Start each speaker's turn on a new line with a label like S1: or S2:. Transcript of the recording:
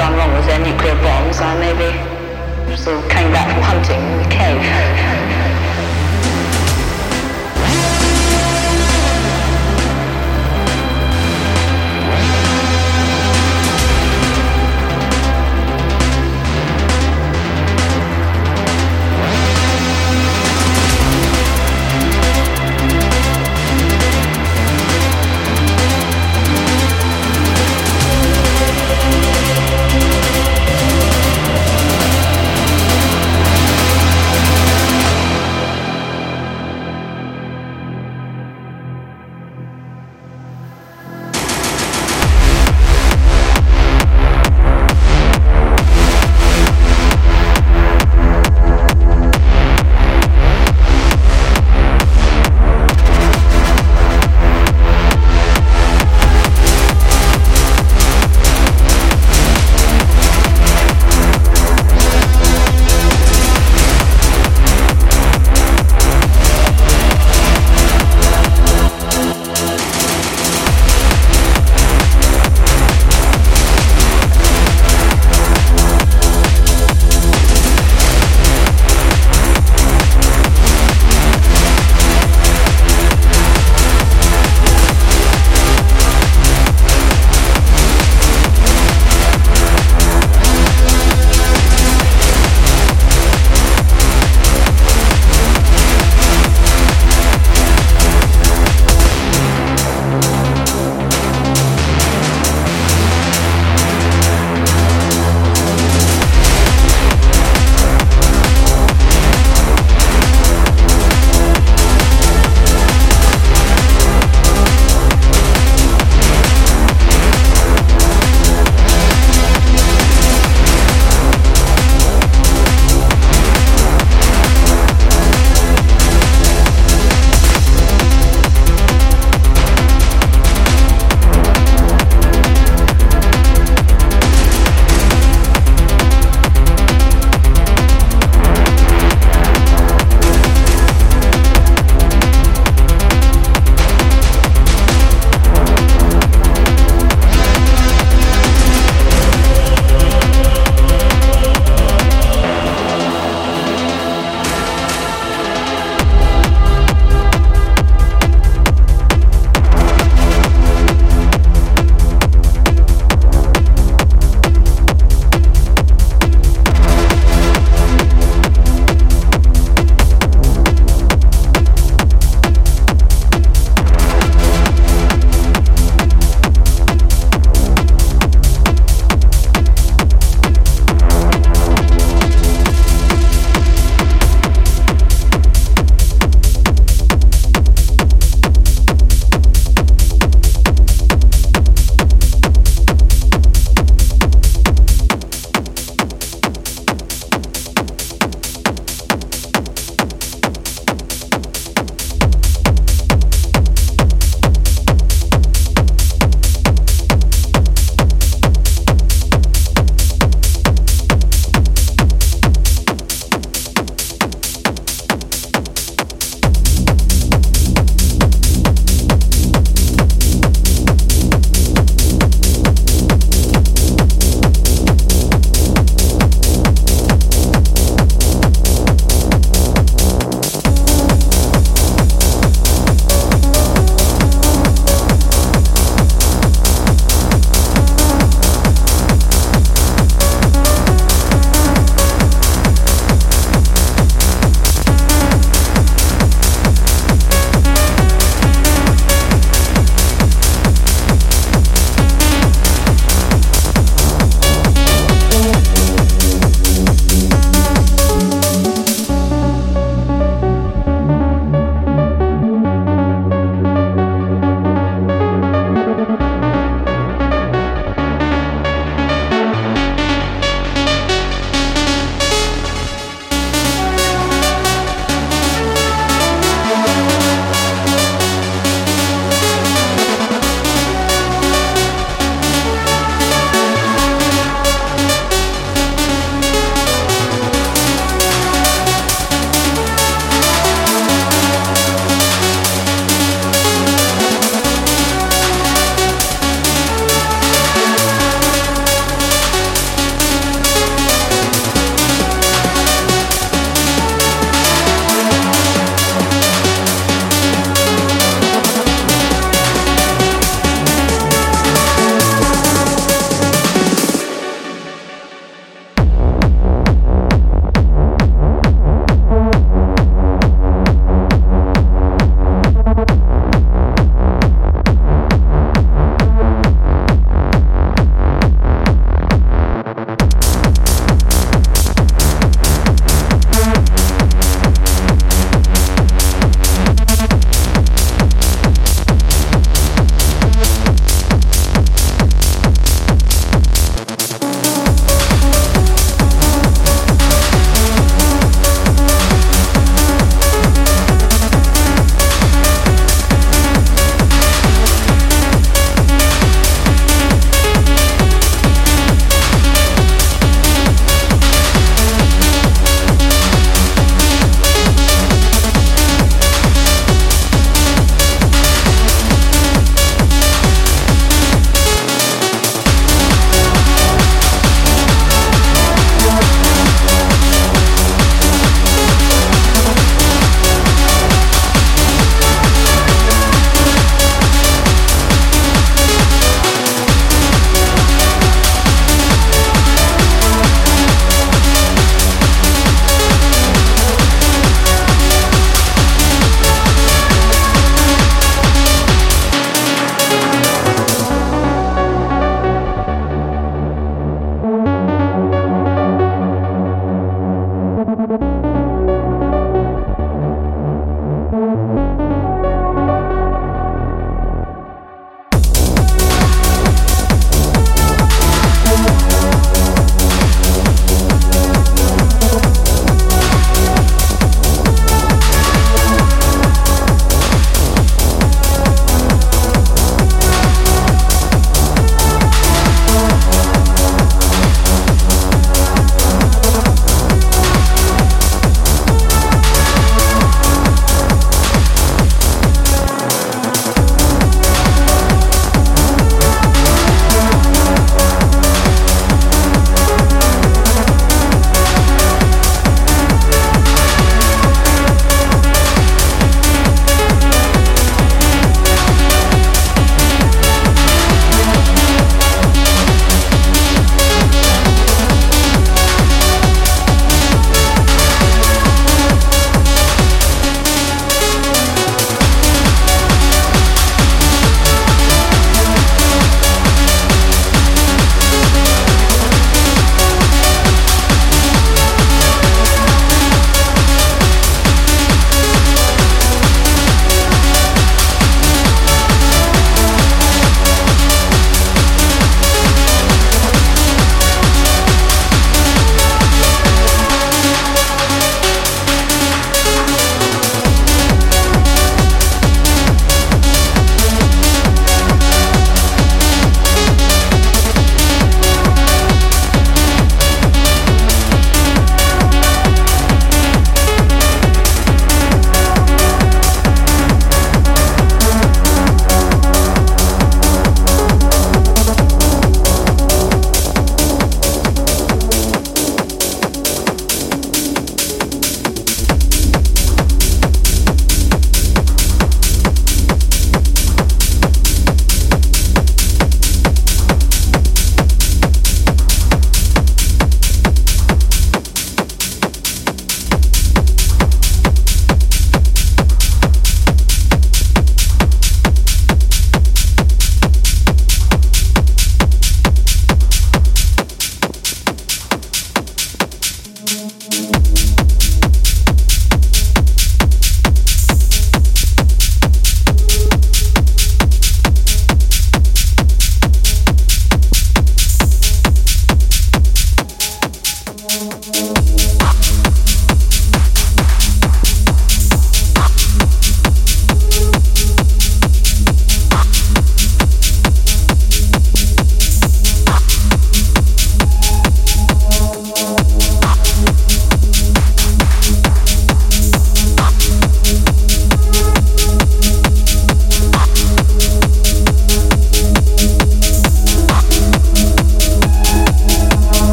S1: gone wrong with their nuclear bombs, I maybe of coming back from hunting in the cave.